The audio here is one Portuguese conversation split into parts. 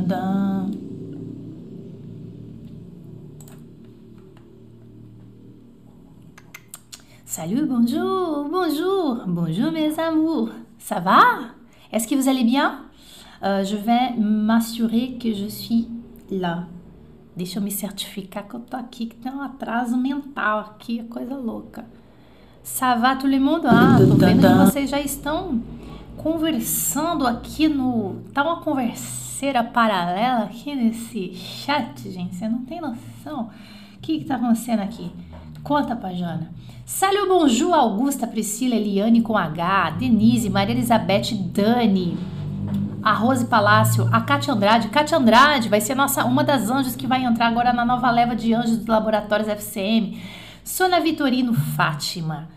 dun. Salut, bonjour, bonjour, bonjour mes amours. Ça va Est-ce que vous allez bien Euh, Je vais m'assurer que je suis lá. Deixa eu me certificar que eu tô aqui, que tem um atraso mental aqui, coisa louca. Ça va tout le monde? Ah, tô vendo que vocês já estão conversando aqui no. Tá uma converseira paralela aqui nesse chat, gente. Você não tem noção. O que, que tá acontecendo aqui? Conta pra Jana. Salut, bonjour, Augusta, Priscila, Eliane com H, Denise, Maria Elizabeth, Dani, a Rose Palácio, a Cátia Andrade. Cátia Andrade vai ser nossa, uma das anjos que vai entrar agora na nova leva de anjos dos laboratórios FCM. Sônia Vitorino Fátima.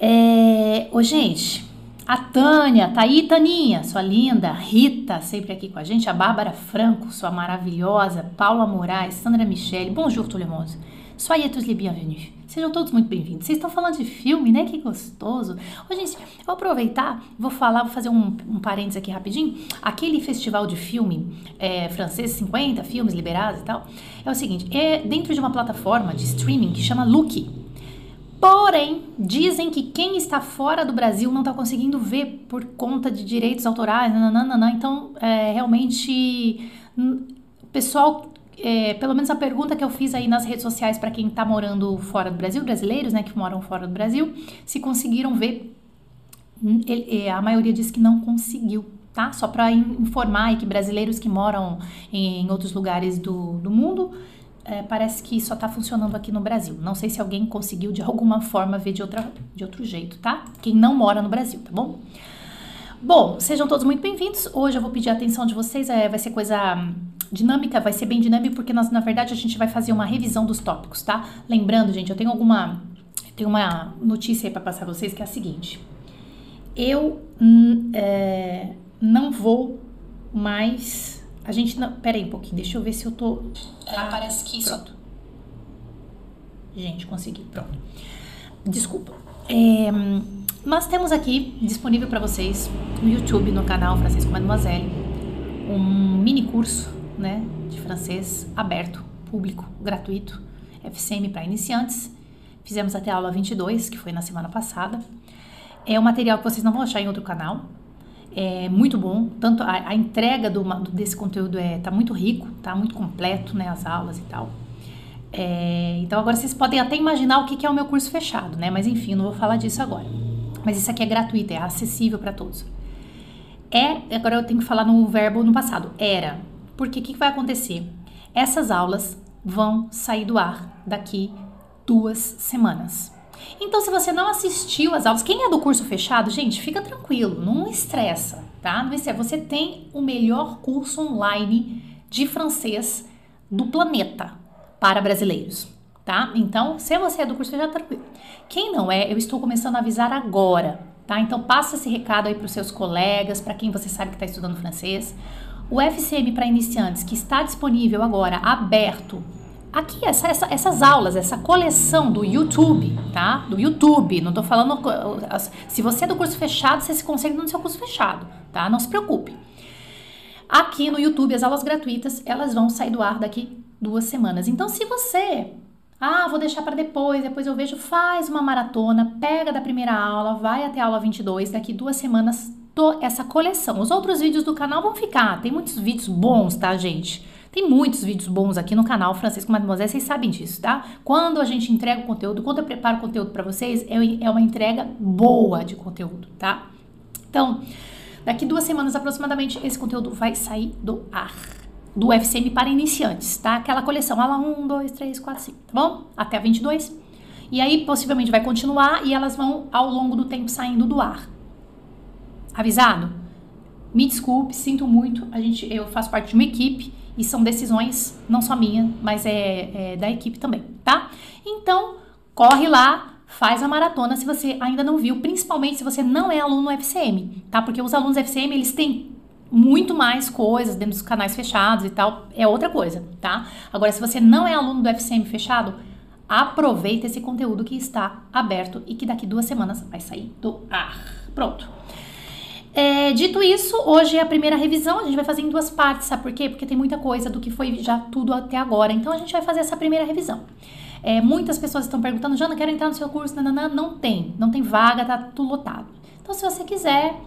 É... Ô, gente, a Tânia, tá aí, Taninha, sua linda. Rita, sempre aqui com a gente. A Bárbara Franco, sua maravilhosa. Paula Moraes, Sandra Michele. Bonjour, tout le monde. Soyez tous les bienvenus. Sejam todos muito bem-vindos. Vocês estão falando de filme, né? Que gostoso. Ô, gente, vou aproveitar, vou falar, vou fazer um, um parênteses aqui rapidinho. Aquele festival de filme é, francês, 50 filmes liberados e tal, é o seguinte: é dentro de uma plataforma de streaming que chama Look. Porém, dizem que quem está fora do Brasil não está conseguindo ver por conta de direitos autorais, nananana. Então, é, realmente, o pessoal é, pelo menos a pergunta que eu fiz aí nas redes sociais para quem tá morando fora do Brasil, brasileiros, né, que moram fora do Brasil, se conseguiram ver. É, a maioria disse que não conseguiu, tá? Só para informar que brasileiros que moram em, outros lugares do, do mundo, é, parece que só tá funcionando aqui no Brasil. Não sei se alguém conseguiu de alguma forma ver de, outra, de outro jeito, tá? Quem não mora no Brasil, tá bom? Bom, sejam todos muito bem-vindos. Hoje eu vou pedir a atenção de vocês, é, vai ser coisa dinâmica, vai ser bem dinâmica porque nós, na verdade, a gente vai fazer uma revisão dos tópicos, tá? Lembrando, gente, eu tenho alguma tenho uma notícia aí para passar a vocês que é a seguinte. Eu hum, é, não vou mais. A gente não. Pera aí um pouquinho, deixa eu ver se eu tô. Ah, parece que isso. Pronto. Gente, consegui. Pronto. Desculpa. É, nós temos aqui disponível para vocês no YouTube, no canal Francisco Mademoiselle, um mini curso né, de francês aberto, público, gratuito, FCM para iniciantes. Fizemos até a aula 22, que foi na semana passada. É um material que vocês não vão achar em outro canal. É muito bom, tanto a, a entrega do, desse conteúdo é tá muito rico, tá muito completo, né, as aulas e tal. É, então agora vocês podem até imaginar o que, que é o meu curso fechado, né? Mas enfim, não vou falar disso agora. Mas isso aqui é gratuito, é acessível para todos. É, agora eu tenho que falar no verbo no passado. Era, porque o que, que vai acontecer? Essas aulas vão sair do ar daqui duas semanas. Então, se você não assistiu às aulas, quem é do curso fechado, gente, fica tranquilo, não estressa, tá? Não estressa. Você tem o melhor curso online de francês do planeta para brasileiros, tá? Então, se você é do curso fechado, tranquilo. Quem não é, eu estou começando a avisar agora, tá? Então, passa esse recado aí para os seus colegas, para quem você sabe que está estudando francês. O FCM para iniciantes, que está disponível agora, aberto, aqui, essa, essa, essas aulas, essa coleção do YouTube, tá? Do YouTube, não tô falando. Se você é do curso fechado, você se consegue no seu curso fechado, tá? Não se preocupe. Aqui no YouTube, as aulas gratuitas, elas vão sair do ar daqui duas semanas. Então, se você. Ah, vou deixar para depois, depois eu vejo, faz uma maratona, pega da primeira aula, vai até a aula 22, daqui duas semanas essa coleção. Os outros vídeos do canal vão ficar, tem muitos vídeos bons, tá, gente? Tem muitos vídeos bons aqui no canal Francisco Mademoiselle, vocês sabem disso, tá? Quando a gente entrega o conteúdo, quando eu preparo o conteúdo para vocês, é, é uma entrega boa de conteúdo, tá? Então, daqui duas semanas aproximadamente, esse conteúdo vai sair do ar. Do FCM para iniciantes, tá? Aquela coleção, aula 1, 2, 3, 4, 5, tá bom? Até a 22. E aí, possivelmente, vai continuar e elas vão, ao longo do tempo, saindo do ar. Avisado? Me desculpe, sinto muito. A gente, eu faço parte de uma equipe e são decisões não só minha, mas é, é da equipe também, tá? Então, corre lá, faz a maratona se você ainda não viu, principalmente se você não é aluno FCM, tá? Porque os alunos FCM, eles têm muito mais coisas dentro dos canais fechados e tal, é outra coisa, tá? Agora, se você não é aluno do FCM fechado, aproveita esse conteúdo que está aberto e que daqui duas semanas vai sair do ar. Pronto. É, dito isso, hoje é a primeira revisão, a gente vai fazer em duas partes, sabe por quê? Porque tem muita coisa do que foi já tudo até agora, então a gente vai fazer essa primeira revisão. É, muitas pessoas estão perguntando, Jana, quero entrar no seu curso, nananã. não tem, não tem vaga, tá tudo lotado. Então, se você quiser,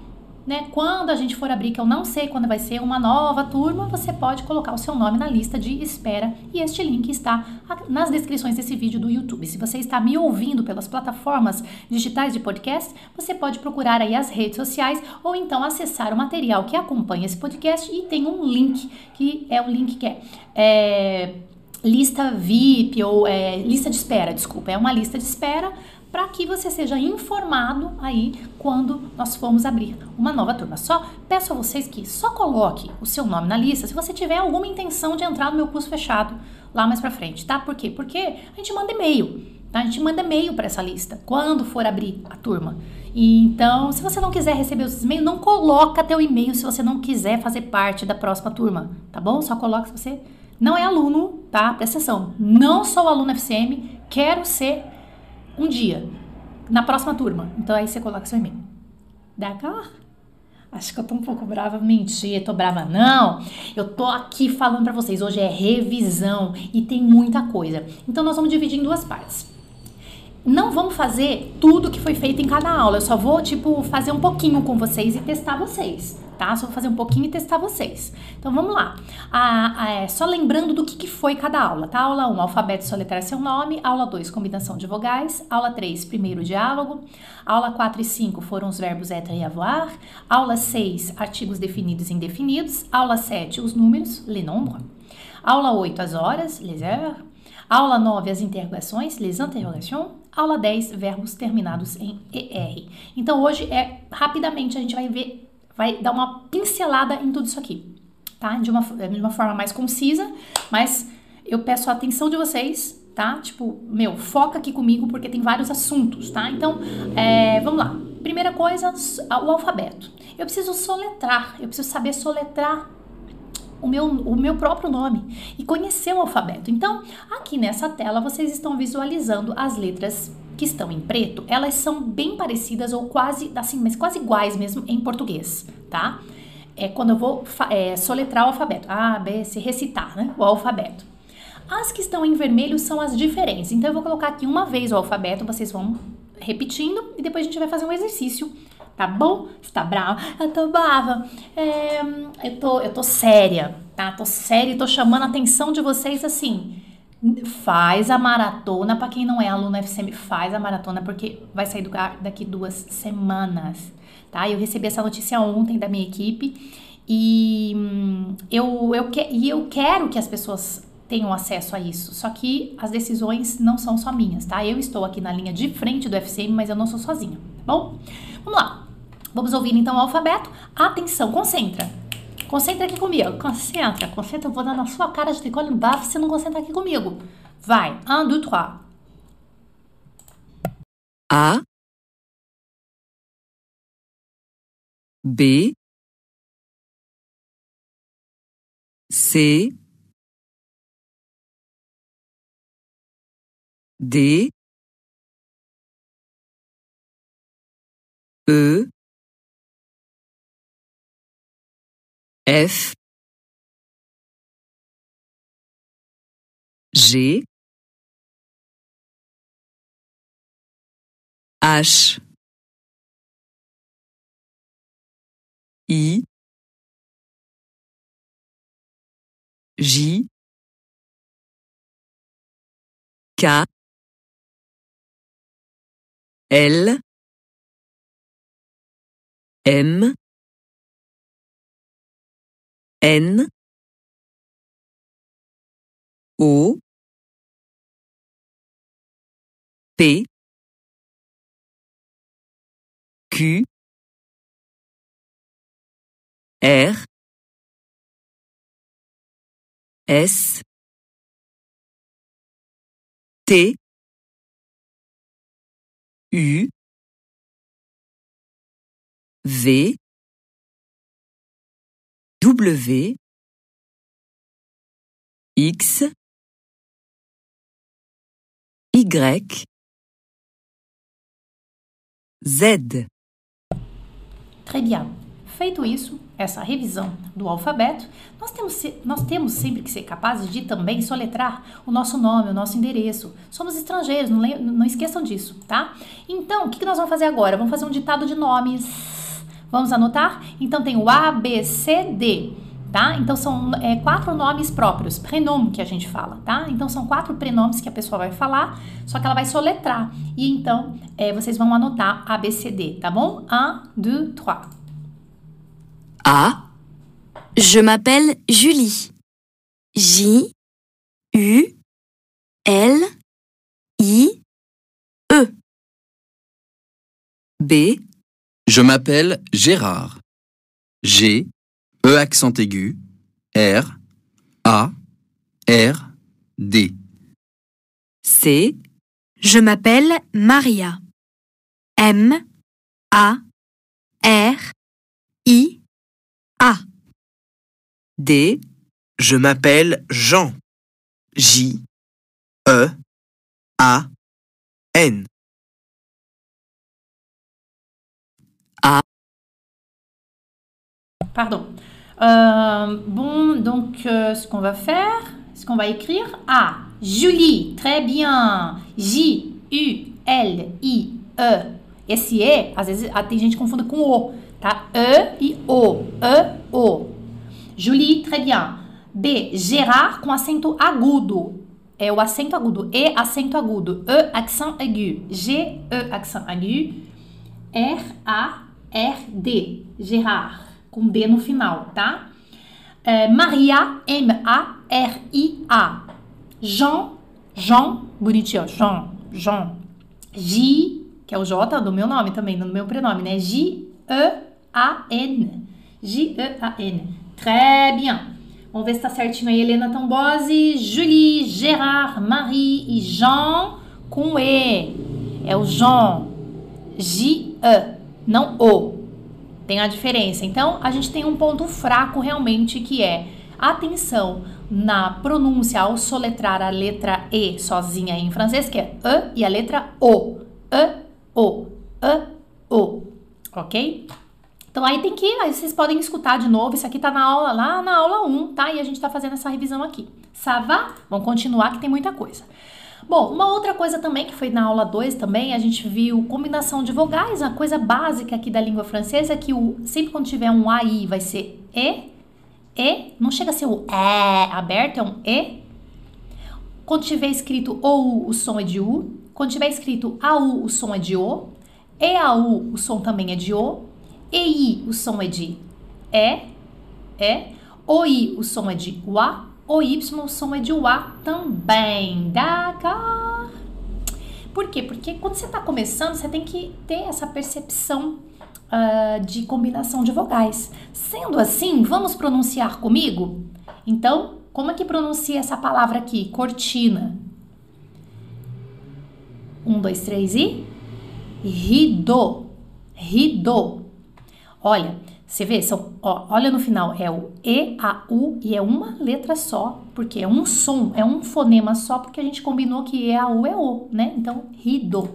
né, quando a gente for abrir, que eu não sei quando vai ser, uma nova turma, você pode colocar o seu nome na lista de espera e este link está nas descrições desse vídeo do YouTube. Se você está me ouvindo pelas plataformas digitais de podcast, você pode procurar aí as redes sociais ou então acessar o material que acompanha esse podcast e tem um link que é o link que é, é lista VIP ou é, lista de espera, desculpa, é uma lista de espera para que você seja informado aí quando nós formos abrir uma nova turma. Só peço a vocês que só coloque o seu nome na lista se você tiver alguma intenção de entrar no meu curso fechado lá mais para frente, tá? Por quê? Porque a gente manda e-mail, tá? A gente manda e-mail para essa lista quando for abrir a turma. E então, se você não quiser receber os e-mails, não coloca teu e-mail se você não quiser fazer parte da próxima turma, tá bom? Só coloca se você não é aluno, tá? Presta atenção. Não sou aluno FCM, quero ser um dia, na próxima turma. Então aí você coloca seu e-mail. D'accord? Acho que eu tô um pouco brava. Mentira, tô brava não. Eu tô aqui falando para vocês. Hoje é revisão e tem muita coisa. Então nós vamos dividir em duas partes. Não vamos fazer tudo que foi feito em cada aula. Eu só vou, tipo, fazer um pouquinho com vocês e testar vocês tá? Só vou fazer um pouquinho e testar vocês. Então vamos lá. é, só lembrando do que, que foi cada aula, tá? Aula 1, alfabeto soletrar seu nome. Aula 2, combinação de vogais. Aula 3, primeiro diálogo. Aula 4 e 5 foram os verbos être e avoir. Aula 6, artigos definidos e indefinidos. Aula 7, os números, les nombres. Aula 8, as horas, les heures. Aula 9, as interrogações, les interrogations. Aula 10, verbos terminados em ER. Então hoje é rapidamente a gente vai ver vai dar uma pincelada em tudo isso aqui, tá? De uma, de uma forma mais concisa, mas eu peço a atenção de vocês, tá? Tipo, meu, foca aqui comigo porque tem vários assuntos, tá? Então, é, vamos lá. Primeira coisa, o alfabeto. Eu preciso soletrar, eu preciso saber soletrar o meu, o meu próprio nome e conhecer o alfabeto. Então, aqui nessa tela vocês estão visualizando as letras que estão em preto, elas são bem parecidas ou quase assim, mas quase iguais mesmo em português, tá? É quando eu vou é, soletrar o alfabeto, A, B, C, recitar, né? O alfabeto. As que estão em vermelho são as diferentes. Então eu vou colocar aqui uma vez o alfabeto, vocês vão repetindo e depois a gente vai fazer um exercício, tá bom? Você tá brava? Eu tô brava. É, eu, tô, eu tô séria, tá? Tô séria e tô chamando a atenção de vocês assim faz a maratona. Para quem não é aluno FCM, faz a maratona porque vai sair do daqui duas semanas, tá? Eu recebi essa notícia ontem da minha equipe e hum, eu, eu, que, e eu quero que as pessoas tenham acesso a isso. Só que as decisões não são só minhas, tá? Eu estou aqui na linha de frente do FCM, mas eu não sou sozinha, tá bom? Vamos lá. Vamos ouvir então o alfabeto. Atenção, concentra. Concentra aqui comigo. Concentra, concentra. Eu vou dar na sua cara de tricô no bafo se não concentra aqui comigo. Vai. Un, deux, trois. A. B. C. D. E. F G H I J K L M N. O. P Q. R. S. T. U. V W X Y Z Très bien. Feito isso, essa revisão do alfabeto, nós temos, nós temos sempre que ser capazes de também soletrar o nosso nome, o nosso endereço. Somos estrangeiros, não, não esqueçam disso, tá? Então, o que, que nós vamos fazer agora? Vamos fazer um ditado de nomes. Vamos anotar? Então, tem o A, B, C, D tá? Então são é, quatro nomes próprios, prenome que a gente fala, tá? Então são quatro prenomes que a pessoa vai falar, só que ela vai soletrar. E então é, vocês vão anotar A, B, C, D, tá bom? Un, deux, trois. A. Je m'appelle Julie. J, U, L, I, E. B. Je m'appelle Gérard. G, E accent aigu, R, A, R, D. C. Je m'appelle Maria. M, A, R, I, A. D. Je m'appelle Jean. J, E, A, N. Pardon. Euh, bon, donc euh, ce qu'on va faire, ce qu'on va écrire, A, Julie, très bien. J, U, L, I, E. Esse E, às vezes tem gente confunde com O, tá? E e O, E, O. Julie, très bien. B, Gérard com acento agudo. É o acento agudo. E, acento agudo. E, accent aigu. G, E, accent aigu. R, A, R, D. Gérard com D no final, tá? É, Maria, M-A-R-I-A. Jean, Jean, bonitinho, Jean, Jean. J, que é o J do meu nome também, do meu prenome, né? J-E-A-N. J-E-A-N. Très bien. Vamos ver se tá certinho aí, Helena Tambose, Julie, Gérard, Marie e Jean com E. É o Jean. J-E, não O. Tem a diferença. Então, a gente tem um ponto fraco realmente que é atenção na pronúncia ao soletrar a letra E sozinha em francês, que é E, e a letra O. E, O, E, O. Ok? Então aí tem que, aí vocês podem escutar de novo, isso aqui tá na aula, lá na aula 1, tá? E a gente tá fazendo essa revisão aqui. Sava? Vamos continuar que tem muita coisa. Bom, uma outra coisa também que foi na aula 2 também, a gente viu combinação de vogais, a coisa básica aqui da língua francesa é que o, sempre quando tiver um AI vai ser E, E, não chega a ser o E aberto, é um E. Quando tiver escrito OU, o som é de U. Quando tiver escrito AU, o som é de O. EAU, o som também é de O. EI, o som é de E, E. OI, o som é de UA. O Y, o som é de UA também. D'accord? Por quê? Porque quando você está começando, você tem que ter essa percepção uh, de combinação de vogais. Sendo assim, vamos pronunciar comigo? Então, como é que pronuncia essa palavra aqui? Cortina. Um, dois, três e. Rido. Rido. Olha, você vê, são, ó, olha no final, é o E, A, U e é uma letra só, porque é um som, é um fonema só, porque a gente combinou que E, A, U é O, né? Então, rido.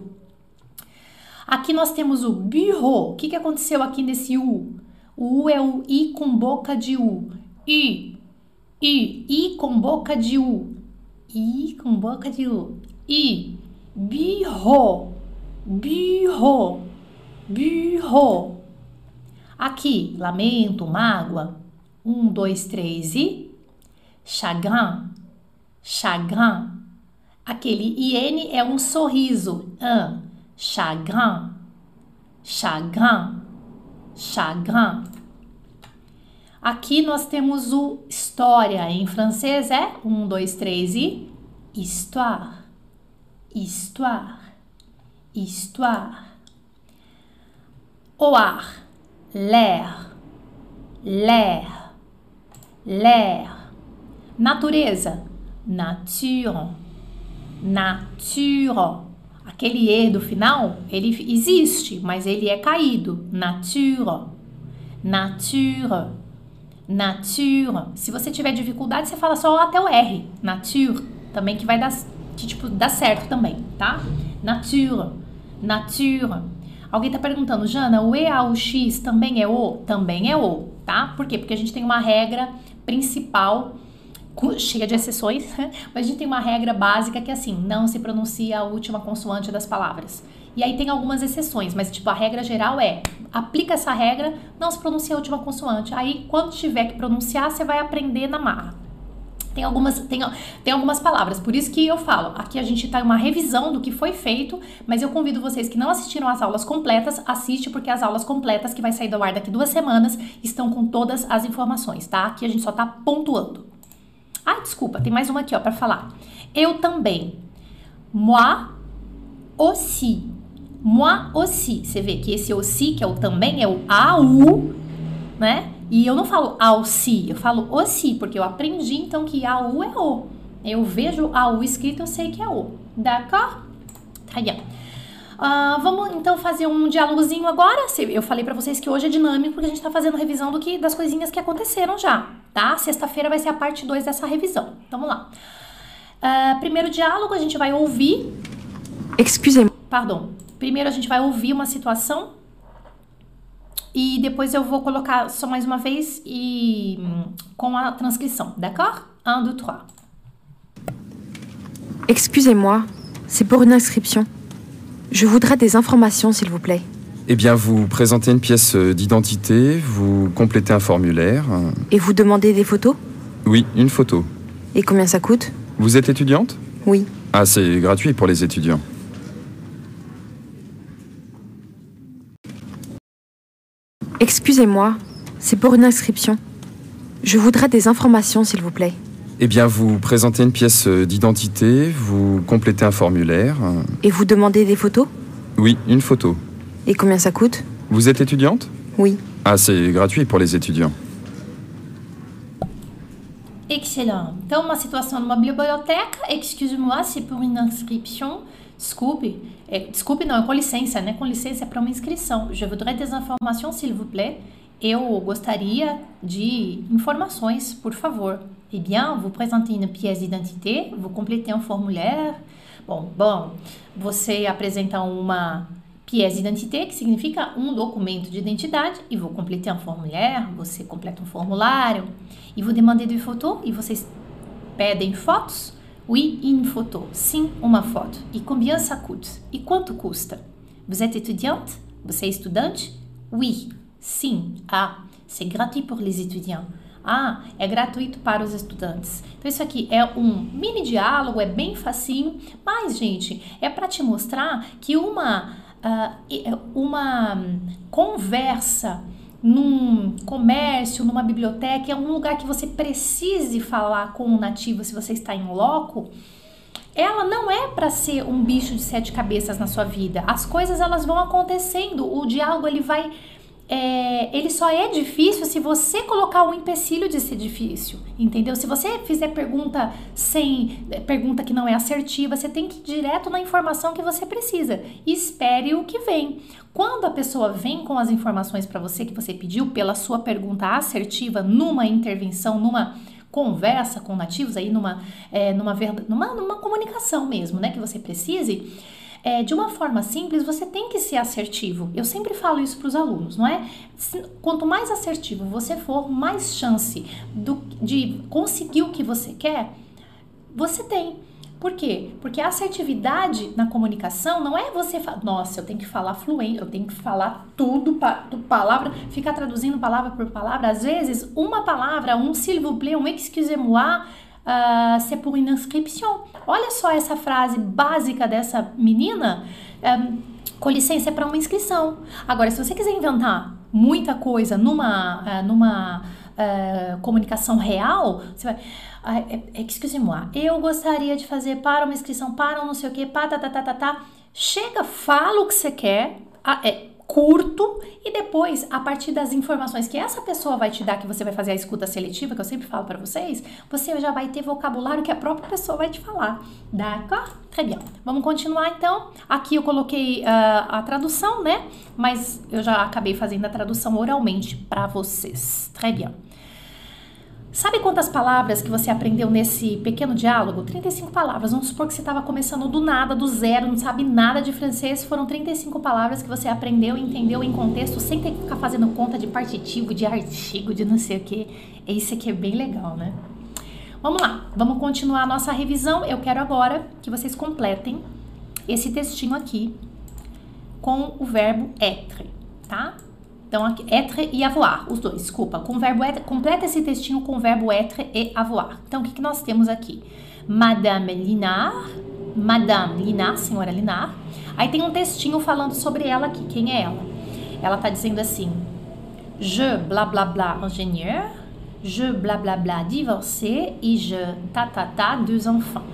Aqui nós temos o bureau. O que, que aconteceu aqui nesse U? O U é o I com boca de U. I, I, I com boca de U. I com boca de U. I, bureau, bureau, bureau. Aqui, lamento, mágoa. Um, dois, três e. Chagrin, chagrin. Aquele IN é um sorriso. Un, chagrin, chagrin, chagrin. Aqui nós temos o história. Em francês é um, dois, três e. Histoire, histoire, histoire. O ar l'air, l'air, l'air. Natureza, nature, nature. Aquele E do final, ele existe, mas ele é caído. Nature, nature, nature. Se você tiver dificuldade, você fala só até o R. Nature, também que vai dar, que, tipo, dá certo também, tá? Nature, nature. Alguém tá perguntando, Jana, o E, A, o X também é O? Também é O, tá? Por quê? Porque a gente tem uma regra principal cheia de exceções, mas a gente tem uma regra básica que é assim, não se pronuncia a última consoante das palavras. E aí tem algumas exceções, mas tipo a regra geral é, aplica essa regra, não se pronuncia a última consoante. Aí quando tiver que pronunciar, você vai aprender na marra. Tem algumas, tem, tem algumas palavras, por isso que eu falo. Aqui a gente tá em uma revisão do que foi feito, mas eu convido vocês que não assistiram as aulas completas, assiste, porque as aulas completas que vai sair do ar daqui duas semanas estão com todas as informações, tá? Aqui a gente só tá pontuando. Ah, desculpa, tem mais uma aqui, ó, para falar. Eu também. Moi aussi. Moi aussi. Você vê que esse aussi, que é o também, é o AU, né? E eu não falo aussi, eu falo aussi, porque eu aprendi então que AU é O. Eu vejo AU escrito, eu sei que é O. D'accord? Tá bem. Uh, vamos então fazer um diálogozinho agora. Eu falei para vocês que hoje é dinâmico porque a gente tá fazendo revisão do que das coisinhas que aconteceram já, tá? Sexta-feira vai ser a parte 2 dessa revisão. Então, vamos lá. Uh, primeiro diálogo, a gente vai ouvir. Excusez-moi. Pardon. Primeiro a gente vai ouvir uma situação e depois eu vou colocar só mais uma vez e com a transcrição, d'accord? 1, 2, 3. Excusez-moi, c'est pour une inscription. Je voudrais des informations, s'il vous plaît. Eh bien, vous présentez une pièce d'identité, vous complétez un formulaire. Et vous demandez des photos? Oui, une photo. Et combien ça coûte? Vous êtes étudiante? Oui. Ah, c'est gratuit pour les étudiants. Excusez-moi, c'est pour une inscription. Je voudrais des informations, s'il vous plaît. Eh bien, vous présentez une pièce d'identité, vous complétez un formulaire. Et vous demandez des photos? Oui, une photo. Et combien ça coûte? Vous êtes étudiante? Oui. Ah, c'est gratuit pour les étudiants. Excellent. Então, uma situação numa biblioteca, excuse-moi, c'est pour une inscription. Desculpe, é, desculpe não, é com licença, né? Com licença é para uma inscrição. Je voudrais des informations, s'il vous plaît. Eu gostaria de informações, por favor. Eh bien, vous présentez une pièce d'identité, vous complétez un formulaire. Bom, bom, você apresenta uma pièce d'identité, que significa um documento de identidade, e vous complétez un formulaire, você completa um formulário, e vous demandez des photos, e vocês pedem fotos. Oui, une photo. Sim, uma foto. E combien ça coûte? E quanto custa? Vous êtes étudiante? Você é estudante? Oui. Sim. Ah, c'est gratuit pour les étudiants. Ah, é gratuito para os estudantes. Então, isso aqui é um mini diálogo, é bem facinho, mas, gente, é para te mostrar que uma, uh, uma conversa num comércio, numa biblioteca, é um lugar que você precise falar com o nativo se você está em loco, ela não é para ser um bicho de sete cabeças na sua vida. As coisas elas vão acontecendo, o diálogo ele vai é, ele só é difícil se você colocar um empecilho de ser difícil, entendeu? Se você fizer pergunta sem é, pergunta que não é assertiva, você tem que ir direto na informação que você precisa espere o que vem. Quando a pessoa vem com as informações para você que você pediu pela sua pergunta assertiva numa intervenção, numa conversa com nativos aí numa é, numa, numa numa comunicação mesmo, né, que você precise é, de uma forma simples, você tem que ser assertivo. Eu sempre falo isso para os alunos, não é? Quanto mais assertivo você for, mais chance do, de conseguir o que você quer você tem. Por quê? Porque a assertividade na comunicação não é você falar, nossa, eu tenho que falar fluente, eu tenho que falar tudo, palavra, ficar traduzindo palavra por palavra. Às vezes, uma palavra, um s'il vous plaît, um excusez-moi, uh, c'est pour une inscription. Olha só essa frase básica dessa menina. Um, com licença é para uma inscrição. Agora, se você quiser inventar muita coisa numa, uh, numa uh, comunicação real, você vai. Excuse-moi, eu gostaria de fazer para uma inscrição, para um não sei o que, pá, tá, tá, tá, tá, tá. Chega, fala o que você quer. é, curto e depois, a partir das informações que essa pessoa vai te dar, que você vai fazer a escuta seletiva, que eu sempre falo para vocês, você já vai ter vocabulário que a própria pessoa vai te falar. D'accord? Très bien. Vamos continuar então. Aqui eu coloquei uh, a tradução, né? Mas eu já acabei fazendo a tradução oralmente para vocês. Très bien. Sabe quantas palavras que você aprendeu nesse pequeno diálogo? 35 palavras. Vamos supor que você estava começando do nada, do zero, não sabe nada de francês. Foram 35 palavras que você aprendeu entendeu em contexto sem ter que ficar fazendo conta de partitivo, de artigo, de não sei o que. Isso aqui é bem legal, né? Vamos lá, vamos continuar a nossa revisão. Eu quero agora que vocês completem esse textinho aqui com o verbo être, tá? Então, aqui, être e avoir, os dois, desculpa. Com verbo être, completa esse textinho com o verbo être e avoir. Então, o que, que nós temos aqui? Madame Linar, Madame Linar, senhora Linar. Aí tem um textinho falando sobre ela aqui. Quem é ela? Ela tá dizendo assim: Je blá blá blá ingénieur, je blá blá blá divorcé et je ta ta ta deux enfants.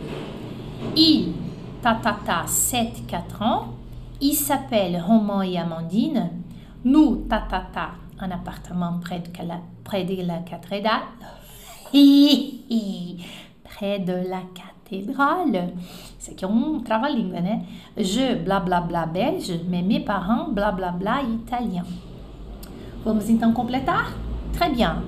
Il ta ta ta 7 4 ans. Il s'appelle Roman et Amandine. Nous, ta, ta, ta, un appartement près de, la, près de la cathédrale. près de la cathédrale. É um trava-língua, né? Je, blá, blá, blá, belge, mais mes parents, blá, blá, blá, italien. Vamos então completar? Très bien.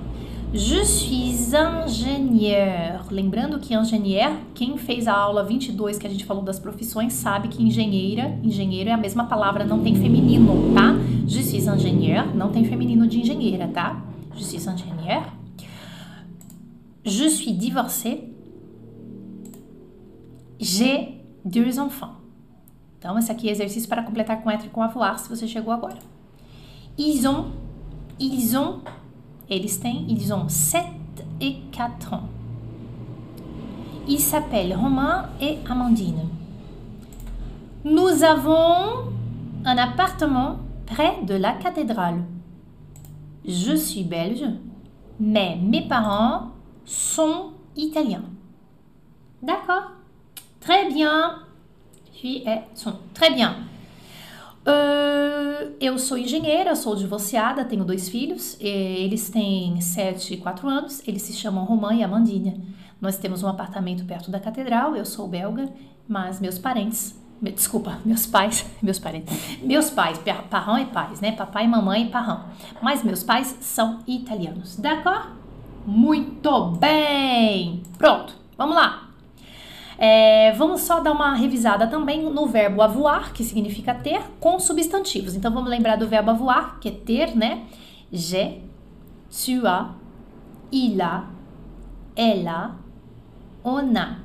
Je suis ingénieur. Lembrando que engenheiro, quem fez a aula 22 que a gente falou das profissões, sabe que engenheira, engenheiro é a mesma palavra, não tem feminino, tá? Je suis ingénieur, não tem feminino de engenheira, tá? Je suis ingénieur. Je suis divorcé. J'ai deux enfants. Então, esse aqui é exercício para completar com être e com avoir, se você chegou agora. Ils ont, ils ont ils ont 7 et 4 ans. Ils s'appellent Romain et Amandine. Nous avons un appartement près de la cathédrale. Je suis belge, mais mes parents sont italiens. D'accord? Très bien. Puis, sont très bien. Uh, eu sou engenheira, sou divorciada, tenho dois filhos. eles têm 7 e 4 anos. Eles se chamam Romã e Amandinha. Nós temos um apartamento perto da catedral. Eu sou belga, mas meus parentes, desculpa, meus pais, meus parentes, meus pais, parrão e pais, né? Papai, mamãe e parrão. Mas meus pais são italianos. D'accord? Muito bem! Pronto, vamos lá. É, vamos só dar uma revisada também no verbo avoir, que significa ter, com substantivos. Então vamos lembrar do verbo avoir, que é ter, né? J'ai, tu as, il a, elle a, on a.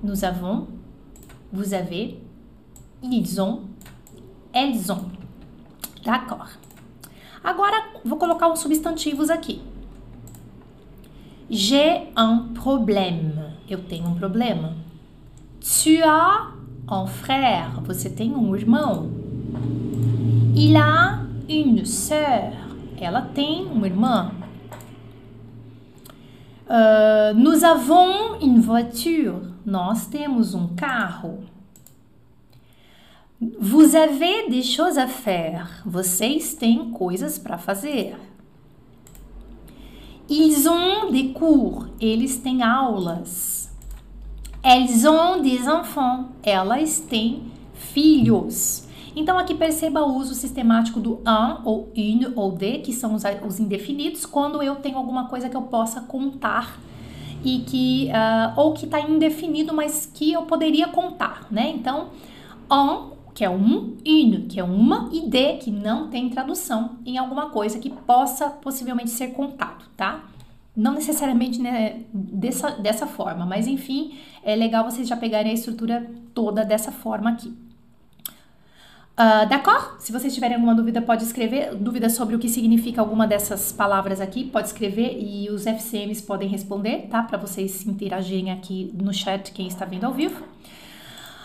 Nous avons, vous avez, ils ont, elles ont. D'accord. Agora vou colocar uns substantivos aqui. J'ai un problème. Eu tenho um problema. Tu as un frère. Você tem um irmão. Il a une sœur. Ela tem uma irmã. Uh, nous avons une voiture. Nós temos um carro. Vous avez des choses à faire. Vocês têm coisas para fazer. Ils ont des cours. Eles têm aulas. Elles ont des enfants. Elas têm filhos. Então aqui perceba o uso sistemático do un ou une ou de, que são os, os indefinidos, quando eu tenho alguma coisa que eu possa contar e que uh, ou que está indefinido, mas que eu poderia contar, né? Então, un que é um, une que é uma e de que não tem tradução em alguma coisa que possa possivelmente ser contado, tá? Não necessariamente né, dessa, dessa forma, mas enfim, é legal vocês já pegarem a estrutura toda dessa forma aqui. Uh, D'accord? Se vocês tiverem alguma dúvida, pode escrever. Dúvida sobre o que significa alguma dessas palavras aqui, pode escrever e os FCMs podem responder, tá? Para vocês interagirem aqui no chat, quem está vendo ao vivo.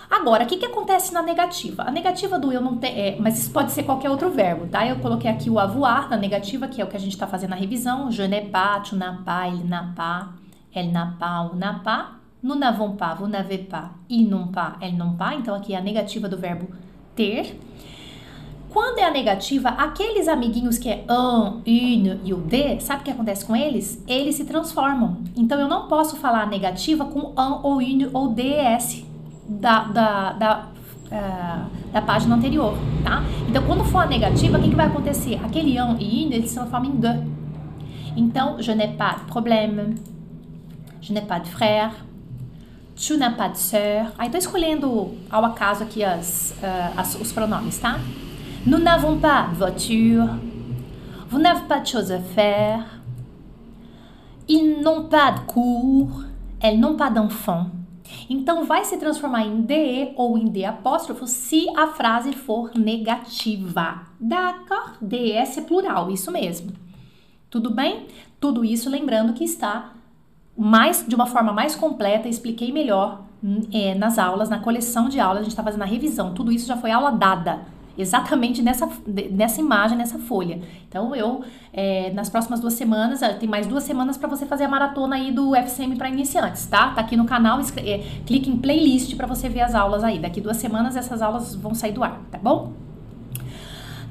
Agora, o que, que acontece na negativa? A negativa do eu não ter, é, mas isso pode ser qualquer outro verbo, tá? Eu coloquei aqui o avoir na negativa, que é o que a gente está fazendo na revisão. Je n'ai pas, tu n'as pas, il n'a pas, elle n'a pas, on n'a pas. Nous n'avons pas, vous n'avez pas, ils n'ont pas, elles n'ont pas. Então, aqui é a negativa do verbo ter. Quando é a negativa, aqueles amiguinhos que é un, une e o de, sabe o que acontece com eles? Eles se transformam. Então eu não posso falar a negativa com un ou une ou des da, da, da, uh, da página anterior, tá? Então, quando for a negativa, o que, que vai acontecer? Aquele ão e in, eles se transformam em de. Então, je n'ai pas de problème. Je n'ai pas de frère. Tu n'as pas de sœur. Aí tô escolhendo ao acaso aqui as, uh, as, os pronomes, tá? Nous n'avons pas de voiture. Vous n'avez pas de choses à faire. Ils n'ont pas de cours. Elles n'ont pas d'enfants. Então, vai se transformar em DE ou em D apóstrofo se a frase for negativa. D'accord? DS é plural, isso mesmo. Tudo bem? Tudo isso lembrando que está mais de uma forma mais completa, expliquei melhor é, nas aulas, na coleção de aulas, a gente está fazendo a revisão. Tudo isso já foi aula dada, exatamente nessa, nessa imagem, nessa folha. Então, eu, é, nas próximas duas semanas, tem mais duas semanas para você fazer a maratona aí do FCM para iniciantes, tá? Tá aqui no canal, é, clique em playlist para você ver as aulas aí. Daqui duas semanas essas aulas vão sair do ar, tá bom?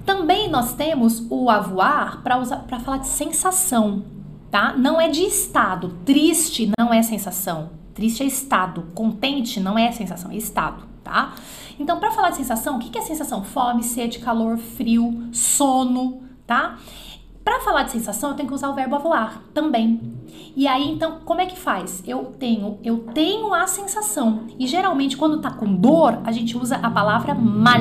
Também nós temos o avoir para falar de sensação tá? Não é de estado. Triste não é sensação. Triste é estado. Contente não é sensação, é estado, tá? Então, para falar de sensação, o que é sensação? Fome, sede, calor, frio, sono, tá? Para falar de sensação, eu tenho que usar o verbo avoir também. E aí, então, como é que faz? Eu tenho, eu tenho a sensação. E geralmente, quando tá com dor, a gente usa a palavra mal,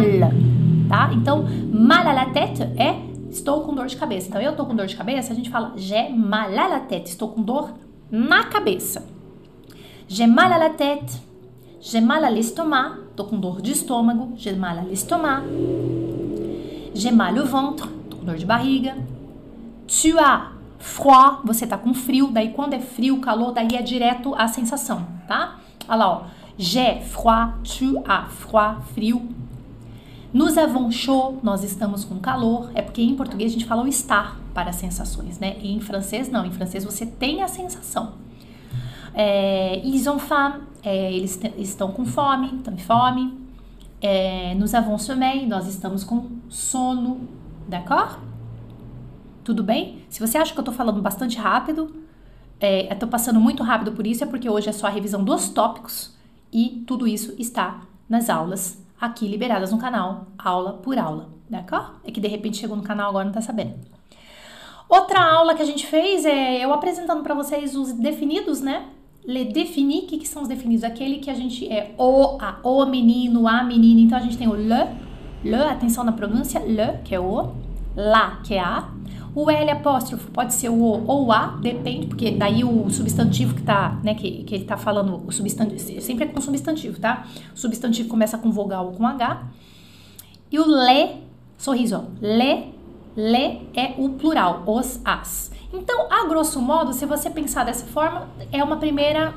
tá? Então, mal à la tête é estou com dor de cabeça. Então, eu estou com dor de cabeça, a gente fala j'ai mal à la tête, estou com dor na cabeça. J'ai mal à la tête, j'ai mal à l'estomac, estou com dor de estômago, j'ai mal à l'estomac. J'ai mal au ventre, estou com dor de barriga. Tu as froid, você está com frio, daí quando é frio, calor, daí é direto a sensação, tá? Olha lá, ó. J'ai froid, tu as froid, frio. Nous avons chaud, nós estamos com calor. É porque em português a gente fala o estar para as sensações, né? E em francês não, em francês você tem a sensação. É, ils ont faim, é, eles estão com fome, estão fome. É, nous avons sommeil, nós estamos com sono, d'accord? Tudo bem? Se você acha que eu tô falando bastante rápido, é, tô passando muito rápido por isso, é porque hoje é só a revisão dos tópicos e tudo isso está nas aulas aqui liberadas no canal, aula por aula, d'accord? É que de repente chegou no canal agora não tá sabendo. Outra aula que a gente fez é eu apresentando para vocês os definidos, né? Le défini, o que, que são os definidos? Aquele que a gente é o, a, o menino, a menina. Então a gente tem o le, le, atenção na pronúncia, le, que é o, la, que é a, o L apóstrofo pode ser o O ou A, depende, porque daí o substantivo que tá, né, que, que ele tá falando, o substantivo, sempre é com substantivo, tá? O substantivo começa com vogal ou com H. E o le, sorriso, ó, le, le é o plural, os as. Então, a grosso modo, se você pensar dessa forma, é uma primeira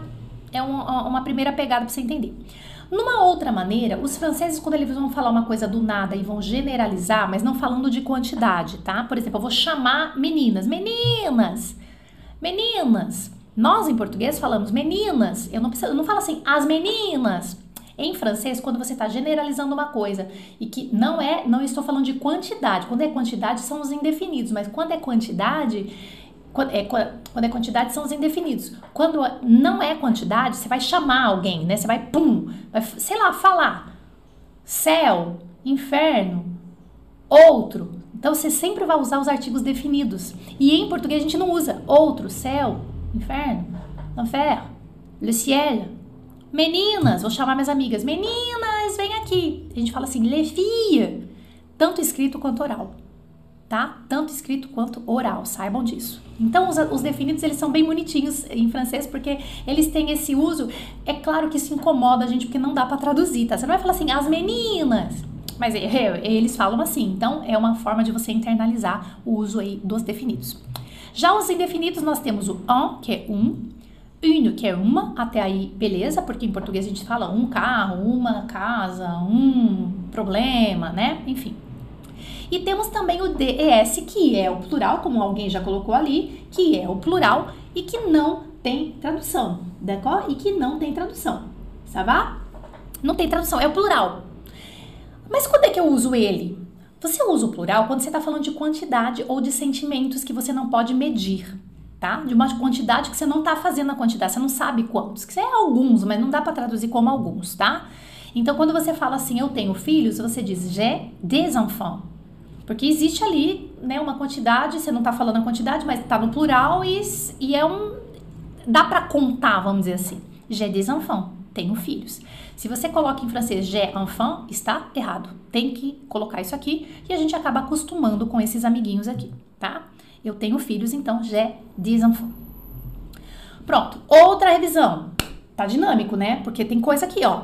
é uma, uma primeira pegada para você entender. Numa outra maneira, os franceses, quando eles vão falar uma coisa do nada e vão generalizar, mas não falando de quantidade, tá? Por exemplo, eu vou chamar meninas, meninas, meninas. Nós em português falamos meninas. Eu não, preciso, eu não falo assim, as meninas. Em francês, quando você está generalizando uma coisa e que não é, não estou falando de quantidade. Quando é quantidade, são os indefinidos, mas quando é quantidade, quando é, quando é quantidade, são os indefinidos. Quando não é quantidade, você vai chamar alguém, né? Você vai, pum, vai, sei lá, falar. Céu, inferno, outro. Então, você sempre vai usar os artigos definidos. E em português a gente não usa outro, céu, inferno, enfer, le ciel. Meninas, vou chamar minhas amigas. Meninas, vem aqui. A gente fala assim, filles. Tanto escrito quanto oral tá? Tanto escrito quanto oral, saibam disso. Então, os, os, definidos, eles são bem bonitinhos em francês, porque eles têm esse uso. É claro que isso incomoda a gente, porque não dá para traduzir, tá? Você não vai falar assim, as meninas, mas é, é, eles falam assim. Então, é uma forma de você internalizar o uso aí dos definidos. Já os indefinidos, nós temos o un, que é um, une, que é uma, até aí, beleza, porque em português a gente fala um carro, uma casa, um problema, né? Enfim, e temos também o DES, que é o plural, como alguém já colocou ali, que é o plural e que não tem tradução, d'accord? E que não tem tradução, ça Não tem tradução, é o plural. Mas quando é que eu uso ele? Você usa o plural quando você está falando de quantidade ou de sentimentos que você não pode medir, tá? De uma quantidade que você não está fazendo a quantidade, você não sabe quantos, que é alguns, mas não dá para traduzir como alguns, tá? Então, quando você fala assim, eu tenho filhos, você diz j'ai des enfants. Porque existe ali, né, uma quantidade, você não tá falando a quantidade, mas tá no plural e, e é um. dá para contar, vamos dizer assim. J'ai des enfants, tenho filhos. Se você coloca em francês j'ai enfant, está errado. Tem que colocar isso aqui e a gente acaba acostumando com esses amiguinhos aqui, tá? Eu tenho filhos, então j'ai des enfants. Pronto. Outra revisão. Tá dinâmico, né? Porque tem coisa aqui, ó.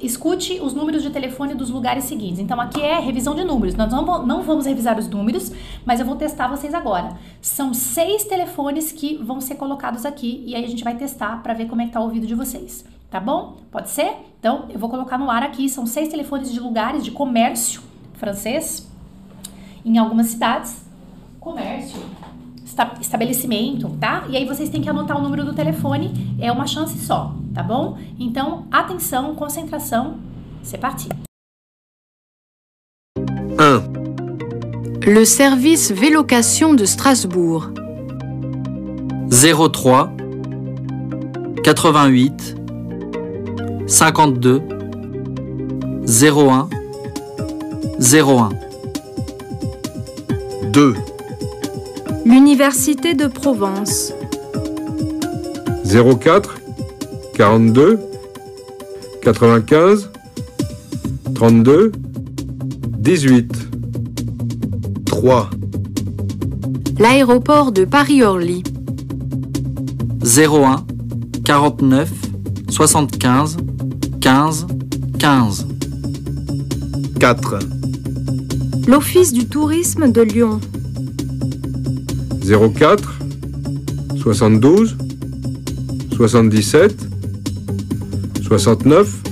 Escute, os números de telefone dos lugares seguintes. Então, aqui é revisão de números. Nós não, não vamos revisar os números, mas eu vou testar vocês agora. São seis telefones que vão ser colocados aqui e aí a gente vai testar para ver como é que tá o ouvido de vocês. Tá bom? Pode ser? Então, eu vou colocar no ar aqui. São seis telefones de lugares de comércio francês em algumas cidades. Comércio estabelecimento, tá? E aí vocês têm que anotar o número do telefone, é uma chance só, tá bom? Então, atenção, concentração, c'est parti. 1, Le service Vélocation de Strasbourg. 03 88 52 01 01 2, L'Université de Provence. 04 42 95 32 18 3, L'aéroport de Paris-Orly. 01 49 75 15 15 4, L'Office du tourisme de Lyon. 04 72 77 69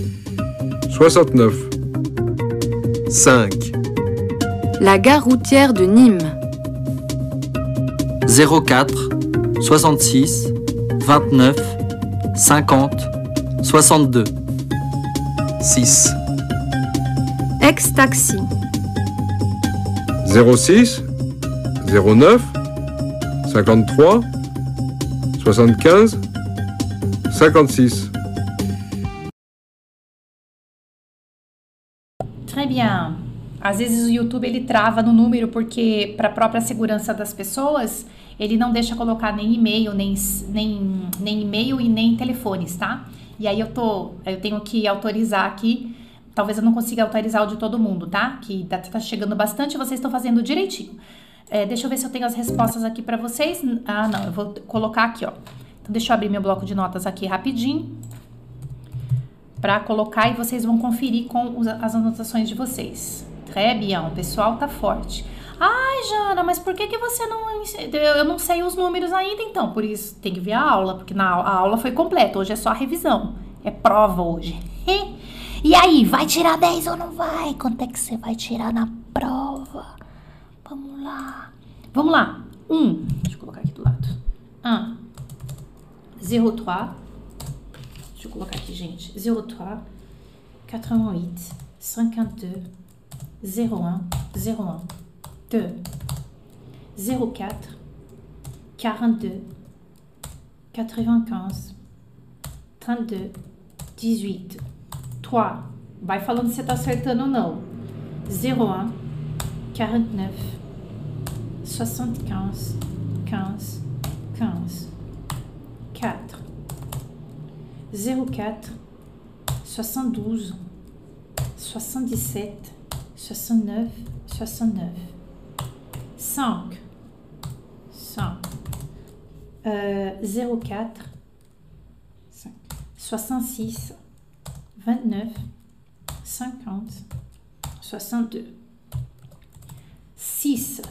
69 5, La gare routière de Nîmes. 04 66 29 50 62 6, Ex-taxi. 06 09 53 75 56 Très bien. Às vezes o YouTube ele trava no número porque para a própria segurança das pessoas, ele não deixa colocar nem e-mail, nem nem nem e-mail e nem telefones, tá? E aí eu tô, eu tenho que autorizar aqui. Talvez eu não consiga autorizar o de todo mundo, tá? Que tá, tá chegando bastante, vocês estão fazendo direitinho. É, deixa eu ver se eu tenho as respostas aqui para vocês. Ah, não, eu vou colocar aqui, ó. Então deixa eu abrir meu bloco de notas aqui rapidinho para colocar e vocês vão conferir com os- as anotações de vocês. Bien, o pessoal tá forte. Ai, Jana, mas por que, que você não. Eu eu não sei os números ainda, então. Por isso tem que ver a aula, porque na, a aula foi completa. Hoje é só a revisão. É prova hoje. E aí, vai tirar 10 ou não vai? Quanto é que você vai tirar na prova? Vamos lá. Vamos lá. Um. Deixa eu colocar aqui do lado. Um. 03. Deixa eu colocar aqui, gente. 03 88 52 01 01 2 04 42 95 32 18 3 Vai falando se você tá acertando ou não. 01 49 75 15 15 4 04 72 77 69 69 5 5 euh, 04 5 66 29 50 62 6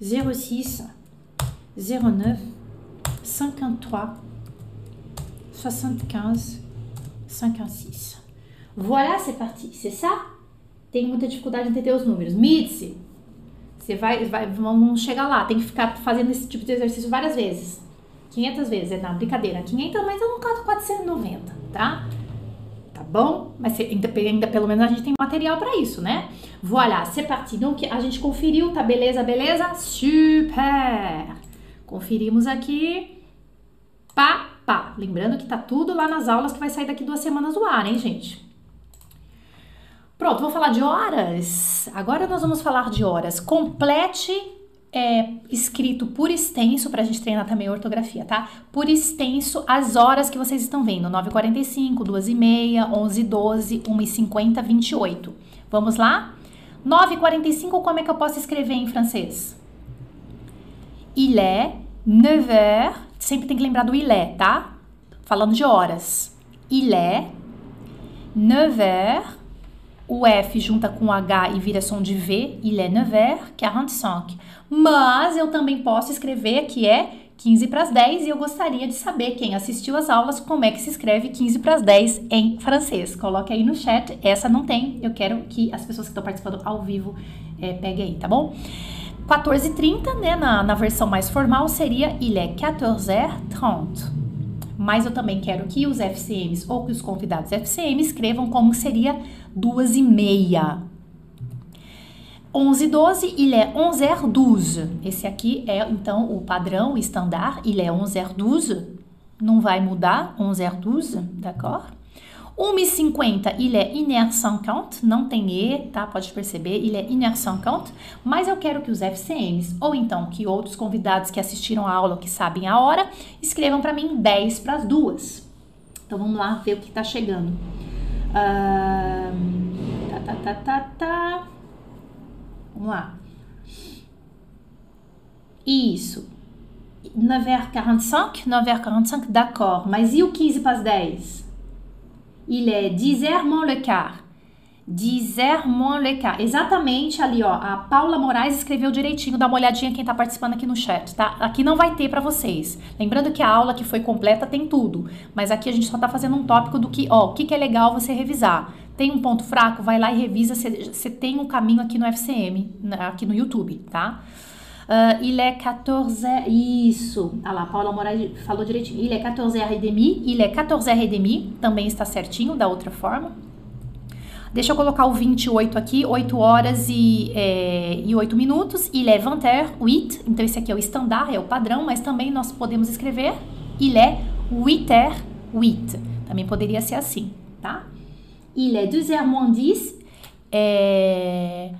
06 09 53 75 56 Voilà, c'est parti. C'est ça? Tenho muita dificuldade em entender os números. Mitzi, você vai, vai, vamos chegar lá. Tem que ficar fazendo esse tipo de exercício várias vezes. 500 vezes, é não, brincadeira. 500, mas eu não cato 490, tá? Bom? Mas ainda, ainda pelo menos a gente tem material pra isso, né? Voilà, c'est parti. Donc, a gente conferiu, tá beleza, beleza? Super! Conferimos aqui. Pá, pá. Lembrando que tá tudo lá nas aulas que vai sair daqui duas semanas do ar, hein, gente? Pronto, vou falar de horas. Agora nós vamos falar de horas. Complete é, escrito por extenso, para a gente treinar também a ortografia, tá? Por extenso, as horas que vocês estão vendo: 9h45, 2h30, 11h12, 1h50, 28. Vamos lá? 9h45, como é que eu posso escrever em francês? Il est 9h. Sempre tem que lembrar do il est, tá? Falando de horas. Il est 9h. O F junta com H e vira som de V. Il est 9h45. Mas eu também posso escrever que é 15 para as 10 e eu gostaria de saber quem assistiu às aulas como é que se escreve 15 para as 10 em francês. Coloque aí no chat. Essa não tem. Eu quero que as pessoas que estão participando ao vivo é, peguem aí, tá bom? 14h30, né, na, na versão mais formal, seria il est 14h30. Mas eu também quero que os FCMs ou que os convidados FCM escrevam como seria 2h30. 11 12, il est 11h12. Esse aqui é, então, o padrão, o standard, il est 11h12. Não vai mudar, 11h12, d'accord? 1h50, il est 1h50, não tem E, tá? Pode perceber, il est 1h50. Mas eu quero que os FCMs, ou então que outros convidados que assistiram a aula, que sabem a hora, escrevam para mim 10 para as duas. Então vamos lá ver o que está chegando. Uh, tá, tá, tá, tá, tá. Vamos. Isso. 9h45, 9h45, d'accord. Mas e o 15 para as 10? Il est 10h moins le quart. 10h moins le quart. Exatamente ali, ó. A Paula Moraes escreveu direitinho. Dá uma olhadinha quem tá participando aqui no chat, tá? Aqui não vai ter para vocês. Lembrando que a aula que foi completa tem tudo. Mas aqui a gente só tá fazendo um tópico do que, ó, o que, que é legal você revisar. Tem um ponto fraco? Vai lá e revisa. Você tem um caminho aqui no FCM, aqui no YouTube, tá? Uh, il est 14 Isso. Ah lá, Paula Moraes falou direitinho. Il est 14h30. Il est 14h30. Também está certinho, da outra forma. Deixa eu colocar o 28 aqui, 8 horas e, é, e 8 minutos. Il est 20h08. Então, esse aqui é o standard, é o padrão, mas também nós podemos escrever il est 8h08. Também poderia ser assim, tá? Il est 2h moins 10. É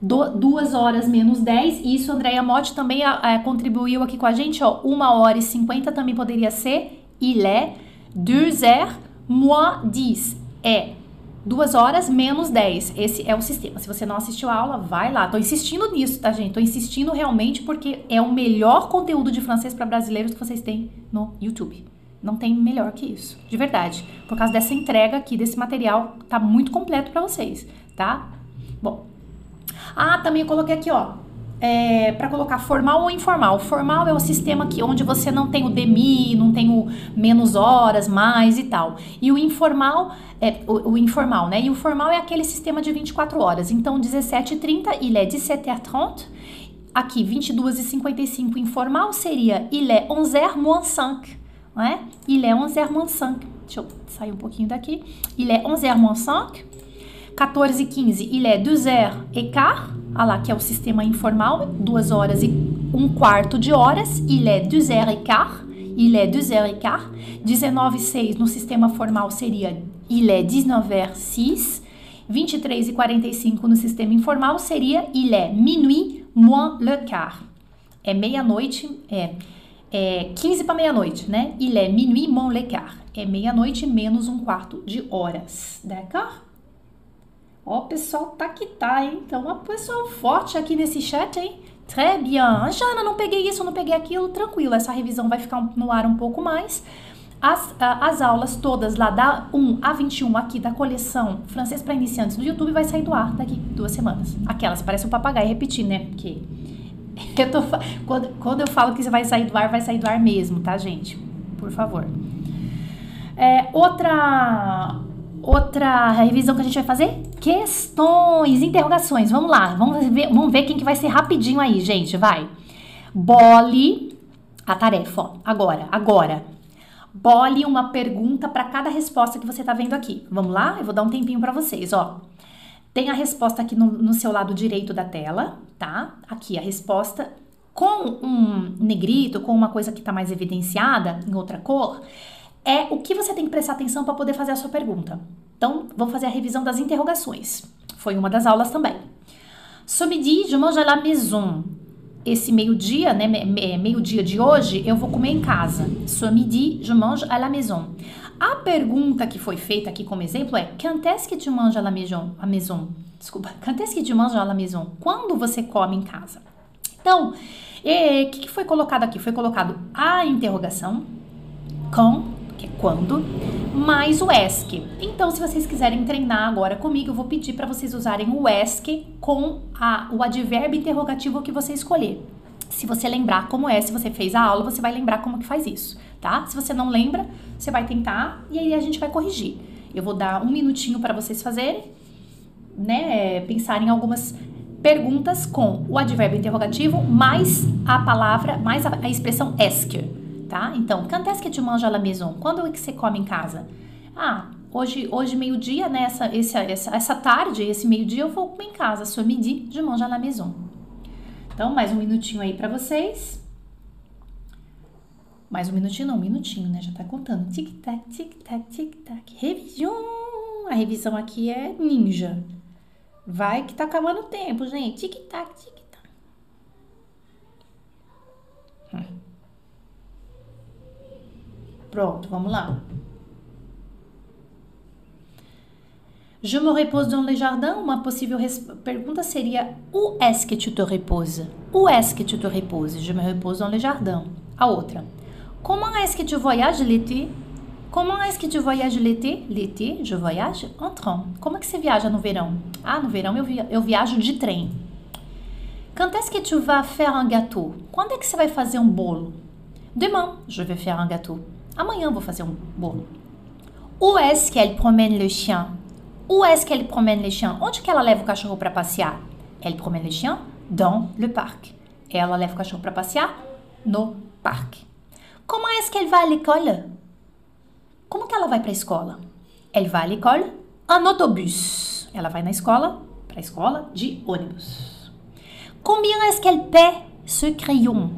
do, duas horas menos 10. E isso, Andréia Motti também a, a, contribuiu aqui com a gente, ó. Uma hora e 50 também poderia ser. Il est 2 heures moins 10. É duas horas menos 10. Esse é o sistema. Se você não assistiu a aula, vai lá. Tô insistindo nisso, tá, gente? Tô insistindo realmente porque é o melhor conteúdo de francês para brasileiros que vocês têm no YouTube. Não tem melhor que isso, de verdade. Por causa dessa entrega aqui, desse material, tá muito completo para vocês, tá? Bom, ah, também coloquei aqui, ó. É, para colocar formal ou informal. Formal é o sistema que, onde você não tem o demi, não tem o menos horas, mais e tal. E o informal é o, o informal, né? E o formal é aquele sistema de 24 horas. Então, 17h30, il est 17h30. Aqui, 22h55 informal seria il est 11h moins 5. Não é? Il est 11h moins 5. Deixa eu sair um pouquinho daqui. Il est 11h moins 5. 14 e 15, il est 2 heures et quart. Ah lá, que é o sistema informal, 2 horas e um quarto de horas. Il est 2 heures et quart. Il est 2 heures et quart. 19 e 6 no sistema formal seria il est 19 heures 6. 23 e 45 no sistema informal seria il est minuit moins le quart. É meia-noite, é, é 15 para meia-noite, né? Il est minuit moins le quart. É meia-noite menos um quarto de horas, d'accord? Ó, o pessoal tá que tá, hein? Então, o pessoal forte aqui nesse chat, hein? Très bien. Jana, não peguei isso, não peguei aquilo. Tranquilo, essa revisão vai ficar no ar um pouco mais. As, as aulas todas lá da 1 a 21 aqui da coleção Francês para Iniciantes do YouTube vai sair do ar daqui duas semanas. Aquelas, parece um papagaio repetir, né? Porque eu tô, quando, quando eu falo que vai sair do ar, vai sair do ar mesmo, tá, gente? Por favor. É, outra outra revisão que a gente vai fazer? Questões, interrogações. Vamos lá, vamos ver, vamos ver quem que vai ser rapidinho aí, gente, vai. Bole a tarefa, ó. Agora, agora. Bole uma pergunta para cada resposta que você tá vendo aqui. Vamos lá? Eu vou dar um tempinho para vocês, ó. Tem a resposta aqui no, no seu lado direito da tela, tá? Aqui a resposta com um negrito, com uma coisa que tá mais evidenciada em outra cor é o que você tem que prestar atenção para poder fazer a sua pergunta, Então, vamos fazer a revisão das interrogações. Foi uma das aulas também. Ce midi, je mange à la maison. Esse meio-dia, né, meio-dia de hoje, eu vou comer em casa. Ce midi, je mange à la maison. A pergunta que foi feita aqui como exemplo é: Quand est-ce que tu manges à la maison? À maison. Desculpa. Quand est-ce que tu manges à la maison? Quando você come em casa? Então, o que, que foi colocado aqui? Foi colocado a interrogação com, quando, mais o ESC. Então, se vocês quiserem treinar agora comigo, eu vou pedir para vocês usarem o ESC com a, o advérbio interrogativo que você escolher. Se você lembrar como é, se você fez a aula, você vai lembrar como que faz isso, tá? Se você não lembra, você vai tentar e aí a gente vai corrigir. Eu vou dar um minutinho para vocês fazerem, né? Pensar em algumas perguntas com o advérbio interrogativo mais a palavra, mais a, a expressão est, tá? Então, quand est-ce que tu à la maison? Quando é que você come em casa? Ah, hoje, hoje meio-dia, né? Essa, essa, essa, tarde, esse meio-dia eu vou comer em casa. Ce midi, je mange à la maison. Então, mais um minutinho aí para vocês. Mais um minutinho, não, um minutinho, né? Já tá contando. Tic-tac, tic-tac, tic-tac. Revisão. A revisão aqui é ninja. Vai que tá acabando o tempo, gente. Tic-tac, tic-tac. Hum. Pronto, vamos lá. Je me repose dans le jardin. Uma possível pergunta seria Où est-ce que tu te reposes? Où est-ce que tu te reposes? Je me repose dans le jardin. A outra. Comment est-ce que tu voyages l'été? Comment est-ce que tu voyages l'été? L'été, je voyage en train. Como é que você viaja no verão? Ah, no verão eu, via eu viajo de trem. Quand est-ce que tu vas faire un gâteau? Quando é que você vai fazer um bolo? Demain, je vais faire un gâteau. Amanhã eu vou fazer um bolo. Où est-ce qu'elle promène le chien? Où est-ce qu'elle promène les chiens? Onde que ela leva o cachorro para passear? Elle promène les chiens dans le parc. Ela leva o cachorro para passear no parque. Comment est-ce qu'elle va à l'école? Como que ela vai para a escola? Elle va à l'école en autobus. Ela vai na escola, para a escola de ônibus. Combien est-ce qu'elle paie ce crayon?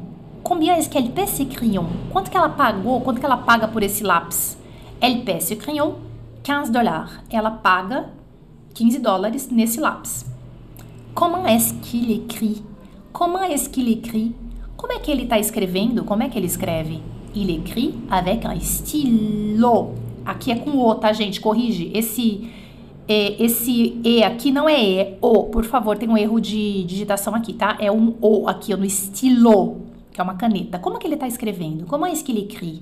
Combien est-ce qu'elle paie ce crayon? Quanto que ela pagou? Quanto que ela paga por esse lápis? Elle paie ce crayon 15 dollars. Ela paga 15 dólares nesse lápis. Comment est-ce qu'il écrit? Comment est-ce qu'il écrit? Como é que ele está escrevendo? Como é que ele escreve? Il écrit avec un stylo. Aqui é com o, tá, gente? Corrige. Esse é, esse E aqui não é E, é O. Por favor, tem um erro de digitação aqui, tá? É um O aqui, no estilo, que é uma caneta. Como que ele está escrevendo? Como é que ele écrit?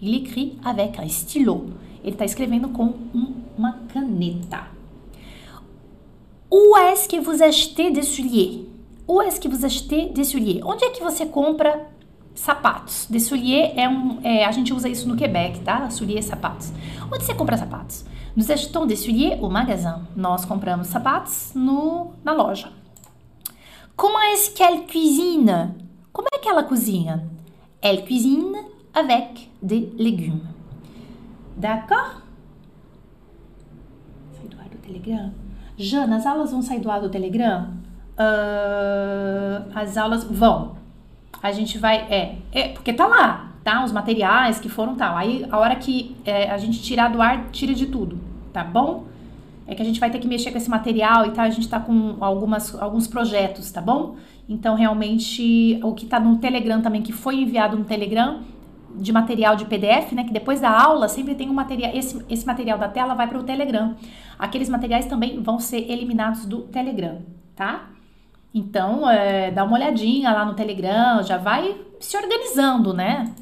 Il écrit avec un stylo. Ele está escrevendo com um, uma caneta. Où est-ce que vous achetez des souliers? Où est-ce que vous achetez des souliers? Onde é que você compra sapatos? Des souliers é um, é, a gente usa isso no Quebec, tá? Souliers, sapatos. Onde você compra sapatos? Nous achetons des souliers au magasin. Nós compramos sapatos no, na loja. Comment est-ce qu'elle cuisine? Como é que ela cozinha? Elle cuisine avec des légumes. D'accord? Sai do ar do Telegram? Jana, as aulas vão sair do ar do Telegram? Uh, as aulas vão. A gente vai. É, é, porque tá lá, tá? Os materiais que foram tal. Aí a hora que é, a gente tirar do ar, tira de tudo, tá bom? É que a gente vai ter que mexer com esse material e tal. A gente tá com algumas, alguns projetos, tá bom? Então, realmente, o que tá no Telegram também, que foi enviado no Telegram, de material de PDF, né? Que depois da aula sempre tem um material, esse, esse material da tela vai para o Telegram. Aqueles materiais também vão ser eliminados do Telegram, tá? Então, é, dá uma olhadinha lá no Telegram, já vai se organizando, né?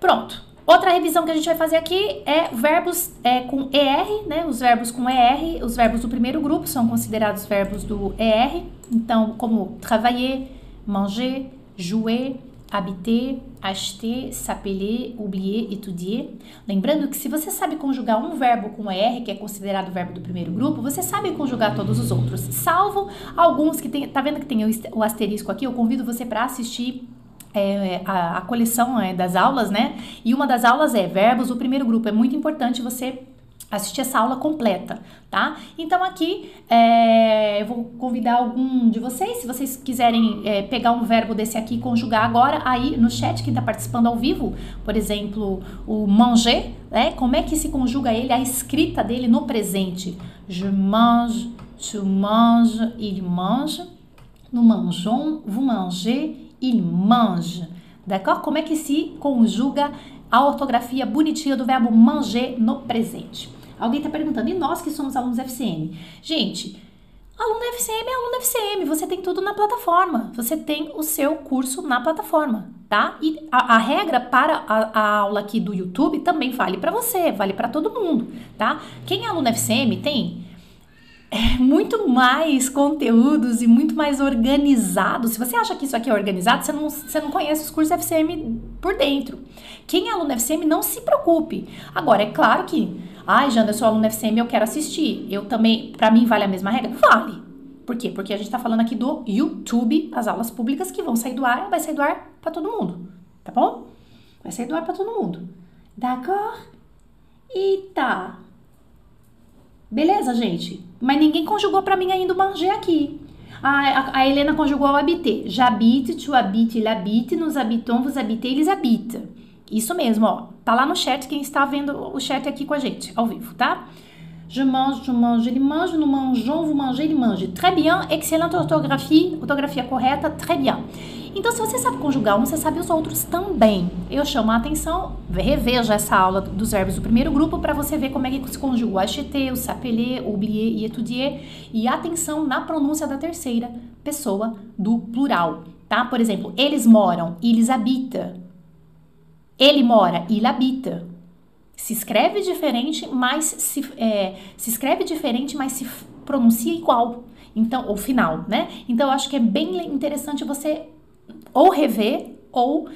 Pronto. Outra revisão que a gente vai fazer aqui é verbos é, com ER, né? Os verbos com ER, os verbos do primeiro grupo são considerados verbos do ER. Então, como travailler, manger, jouer, habiter, acheter, s'appeler, oublier, étudier. Lembrando que se você sabe conjugar um verbo com ER, que é considerado o verbo do primeiro grupo, você sabe conjugar todos os outros, salvo alguns que tem, tá vendo que tem o asterisco aqui? Eu convido você para assistir é, a, a, coleção é, das aulas, né? E uma das aulas é verbos do primeiro grupo. É muito importante você assistir essa aula completa, tá? Então aqui é, eu vou convidar algum de vocês, se vocês quiserem é, pegar um verbo desse aqui e conjugar agora, aí no chat quem está participando ao vivo, por exemplo, o manger, né? Como é que se conjuga ele, a escrita dele no presente? Je mange, tu manges, il mange, nous mangeons, vous mangez, il mange. D'accord? Como é que se conjuga a ortografia bonitinha do verbo manger no presente? Alguém está perguntando, e nós que somos alunos FCM? Gente, aluno FCM é aluno FCM, você tem tudo na plataforma, você tem o seu curso na plataforma, tá? E a, a regra para a, a, aula aqui do YouTube também vale para você, vale para todo mundo, tá? Quem é aluno FCM tem é, muito mais conteúdos e muito mais organizado. Se você acha que isso aqui é organizado, você não, você não conhece os cursos FCM por dentro. Quem é aluno FCM, não se preocupe. Agora, é claro que Ai, Jana, eu sou aluno FCM, eu quero assistir. Eu também, para mim, vale a mesma regra? Vale. Por quê? Porque a gente tá falando aqui do YouTube, as aulas públicas que vão sair do ar, vai sair do ar para todo mundo, tá bom? Vai sair do ar para todo mundo. D'accord? E tá. Beleza, gente? Mas ninguém conjugou para mim ainda o manger aqui. A, a, a, Helena conjugou o habiter. J'habite, tu habites, il habite, nous habitons, vous habitez, eles habitam. Isso mesmo, ó. Tá lá no chat quem está vendo o chat aqui com a gente, ao vivo, tá? Je mange, tu manges, ele mange, nous mangeons, vous mangez, ele mange. Très bien, excelente ortografia, ortografia correta, très bien. Então, se você sabe conjugar um, você sabe os outros também. Eu chamo a atenção, reveja essa aula dos verbos do primeiro grupo para você ver como é que se conjuga o acheter, o s'appeler, oublier e étudier. E atenção na pronúncia da terceira pessoa do plural, tá? Por exemplo, eles moram, eles habitam. Ele mora, il habita. Se escreve diferente, mas se, é, se escreve diferente, mas se pronuncia igual. Então, o final, né? Então, eu acho que é bem interessante você ou rever ou uh,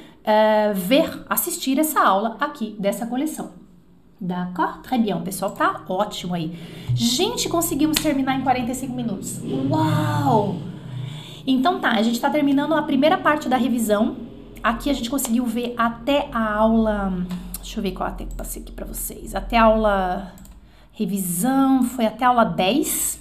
ver, assistir essa aula aqui dessa coleção. D'accord? Très bien, pessoal tá ótimo aí. Gente, conseguimos terminar em 45 minutos. Uau! Então tá, a gente tá terminando a primeira parte da revisão Aqui a gente conseguiu ver até a aula. Deixa eu ver qual até que passei aqui para vocês. Até a aula revisão, foi até a aula 10,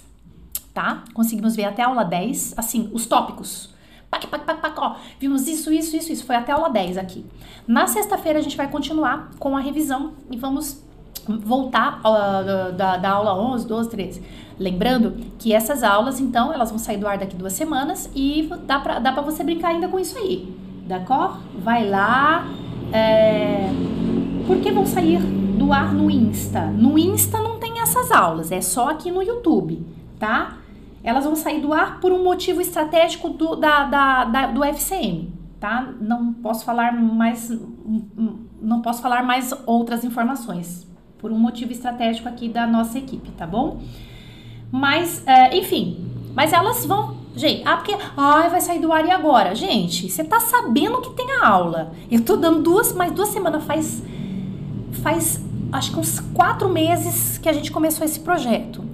tá? Conseguimos ver até a aula 10, assim, os tópicos. Pac, pac, pac, pac, ó, vimos isso, isso, isso, isso. Foi até aula 10 aqui. Na sexta-feira a gente vai continuar com a revisão e vamos voltar uh, da, da aula 11, 12, 13. Lembrando que essas aulas, então, elas vão sair do ar daqui duas semanas e dá pra, dá pra você brincar ainda com isso aí. D'accord? Vai lá. É... Por que vão sair do ar no Insta? No Insta não tem essas aulas, é só aqui no YouTube, tá? Elas vão sair do ar por um motivo estratégico do, da, da, da, do FCM, tá? Não posso falar mais, não posso falar mais outras informações por um motivo estratégico aqui da nossa equipe, tá bom? Mas, é, enfim, mas elas vão Gente, ah, porque ai, vai sair do ar e agora? Gente, você tá sabendo que tem a aula. Eu tô dando duas, mais duas semanas, faz. Faz acho que uns quatro meses que a gente começou esse projeto.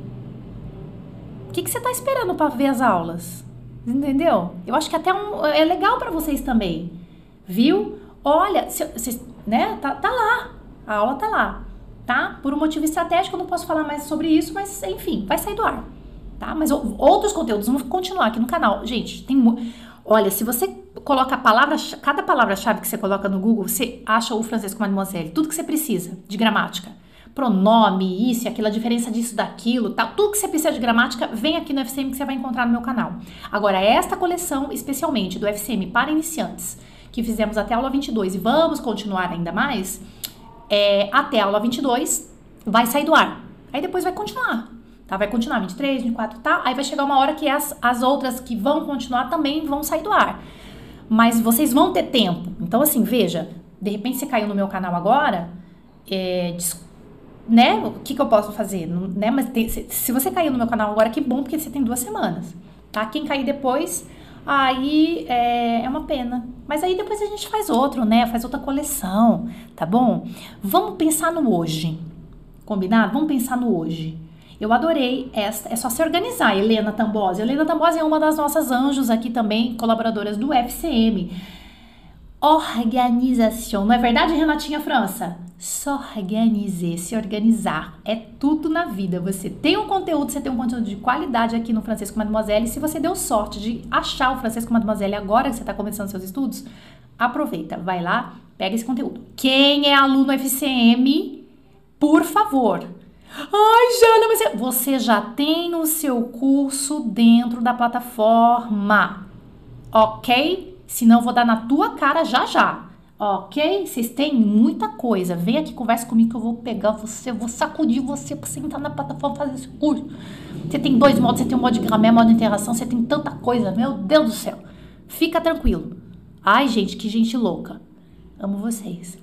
Que, que você tá esperando para ver as aulas? Entendeu? Eu acho que até um, é legal para vocês também. Viu? Olha, se, se, né? Tá, tá lá. A aula tá lá. Tá? Por um motivo estratégico, eu não posso falar mais sobre isso, mas enfim, vai sair do ar tá? Mas outros conteúdos vão continuar aqui no canal. Gente, tem Olha, se você coloca a palavra, cada palavra-chave que você coloca no Google, você acha o Francesco Mademoiselle, tudo que você precisa de gramática. Pronome, isso, aquilo, a diferença disso, daquilo, tal. Tudo que você precisa de gramática, vem aqui no FCM que você vai encontrar no meu canal. Agora, esta coleção, especialmente do FCM para iniciantes, que fizemos até a aula 22 e vamos continuar ainda mais, é, até a aula 22, vai sair do ar. Aí depois vai continuar tá? Vai continuar 23, 24 tá? Aí vai chegar uma hora que as, as outras que vão continuar também vão sair do ar. Mas vocês vão ter tempo. Então, assim, veja, de repente você caiu no meu canal agora, é, né? O que, que eu posso fazer? Né? Mas tem, se, se, você caiu no meu canal agora, que bom, porque você tem duas semanas, tá? Quem cair depois, aí é, é uma pena. Mas aí depois a gente faz outro, né? Faz outra coleção, tá bom? Vamos pensar no hoje, combinado? Vamos pensar no hoje. Eu adorei esta. É só se organizar, Helena Tambosi. Helena Tambosi é uma das nossas anjos aqui também, colaboradoras do FCM. Organização. Não é verdade, Renatinha França? s'organiser, se organizar. É tudo na vida. Você tem um conteúdo, você tem um conteúdo de qualidade aqui no Francês com Mademoiselle. Se você deu sorte de achar o Francês com Mademoiselle agora que você está começando seus estudos, aproveita, vai lá, pega esse conteúdo. Quem é aluno FCM, por favor. Ai, Jana, mas você já tem o seu curso dentro da plataforma, ok? Senão vou dar na tua cara já já. Ok? Vocês têm muita coisa. Vem aqui, conversa comigo que eu vou pegar você, vou sacudir você pra você entrar na plataforma fazer esse curso. Você tem dois modos, você tem um modo de gramé, modo de interação, você tem tanta coisa. Meu Deus do céu. Fica tranquilo. Ai, gente, que gente louca. Amo vocês.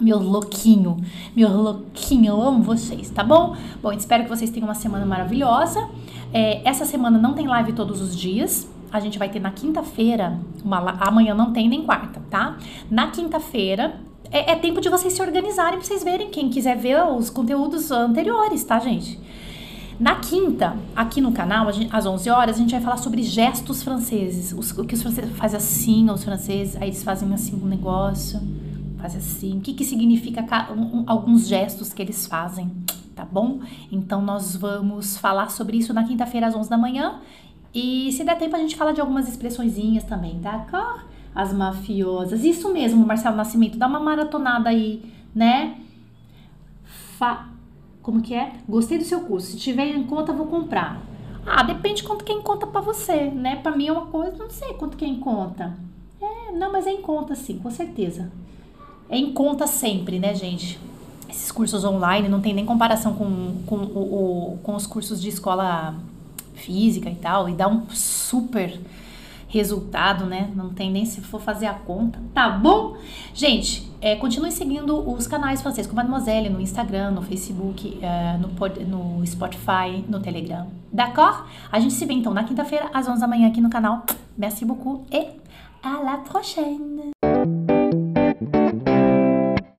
Meu louquinho, meu louquinho, eu amo vocês, tá bom? Bom, espero que vocês tenham uma semana maravilhosa. É, essa semana não tem live todos os dias, a gente vai ter na quinta-feira, amanhã não tem nem quarta, tá? Na quinta-feira é, é, tempo de vocês se organizarem pra vocês verem. Quem quiser ver os conteúdos anteriores, tá, gente? Na quinta, aqui no canal, gente, às 11 horas, a gente vai falar sobre gestos franceses. Os, o que os franceses fazem assim, os franceses, aí eles fazem assim um negócio, fazem assim. O que, que significa um, um, alguns gestos que eles fazem, tá bom? Então, nós vamos falar sobre isso na quinta-feira, às 11 da manhã. E se der tempo, a gente fala de algumas expressõezinhas também, tá? As mafiosas. Isso mesmo, Marcelo Nascimento. Dá uma maratonada aí, né? Fa... Como que é? Gostei do seu curso. Se tiver em conta, vou comprar. Ah, depende quanto que é conta pra você, né? Pra mim é uma coisa, não sei quanto que é conta. É, não, mas é em conta sim, com certeza. É em conta sempre, né, gente? Esses cursos online não tem nem comparação com, com, o com os cursos de escola física e tal, e dá um super resultado, né? Não tem nem se for fazer a conta, tá bom? Gente, é, continue seguindo os canais francês com Mademoiselle no Instagram, no Facebook, é, no, no Spotify, no Telegram, d'accord? A gente se vê então na quinta-feira às 11 da manhã aqui no canal. Merci beaucoup et à la prochaine!